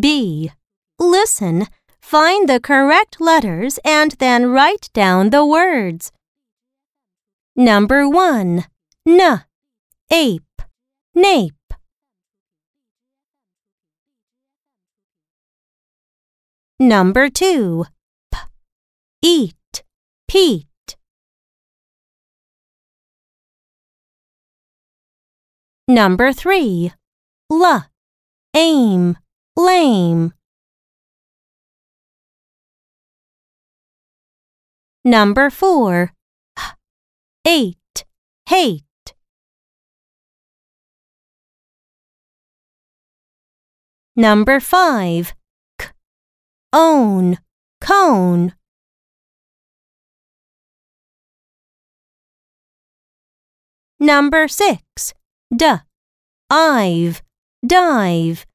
B. Listen, find the correct letters and then write down the words. Number 1. N. Ape. Nape. Number 2. P. Eat. Pete. Number 3. L. Aim. Lame. Number 4. H. Eight. Hate. Number 5. K. Own. Cone. Number 6. D. Ive. Dive.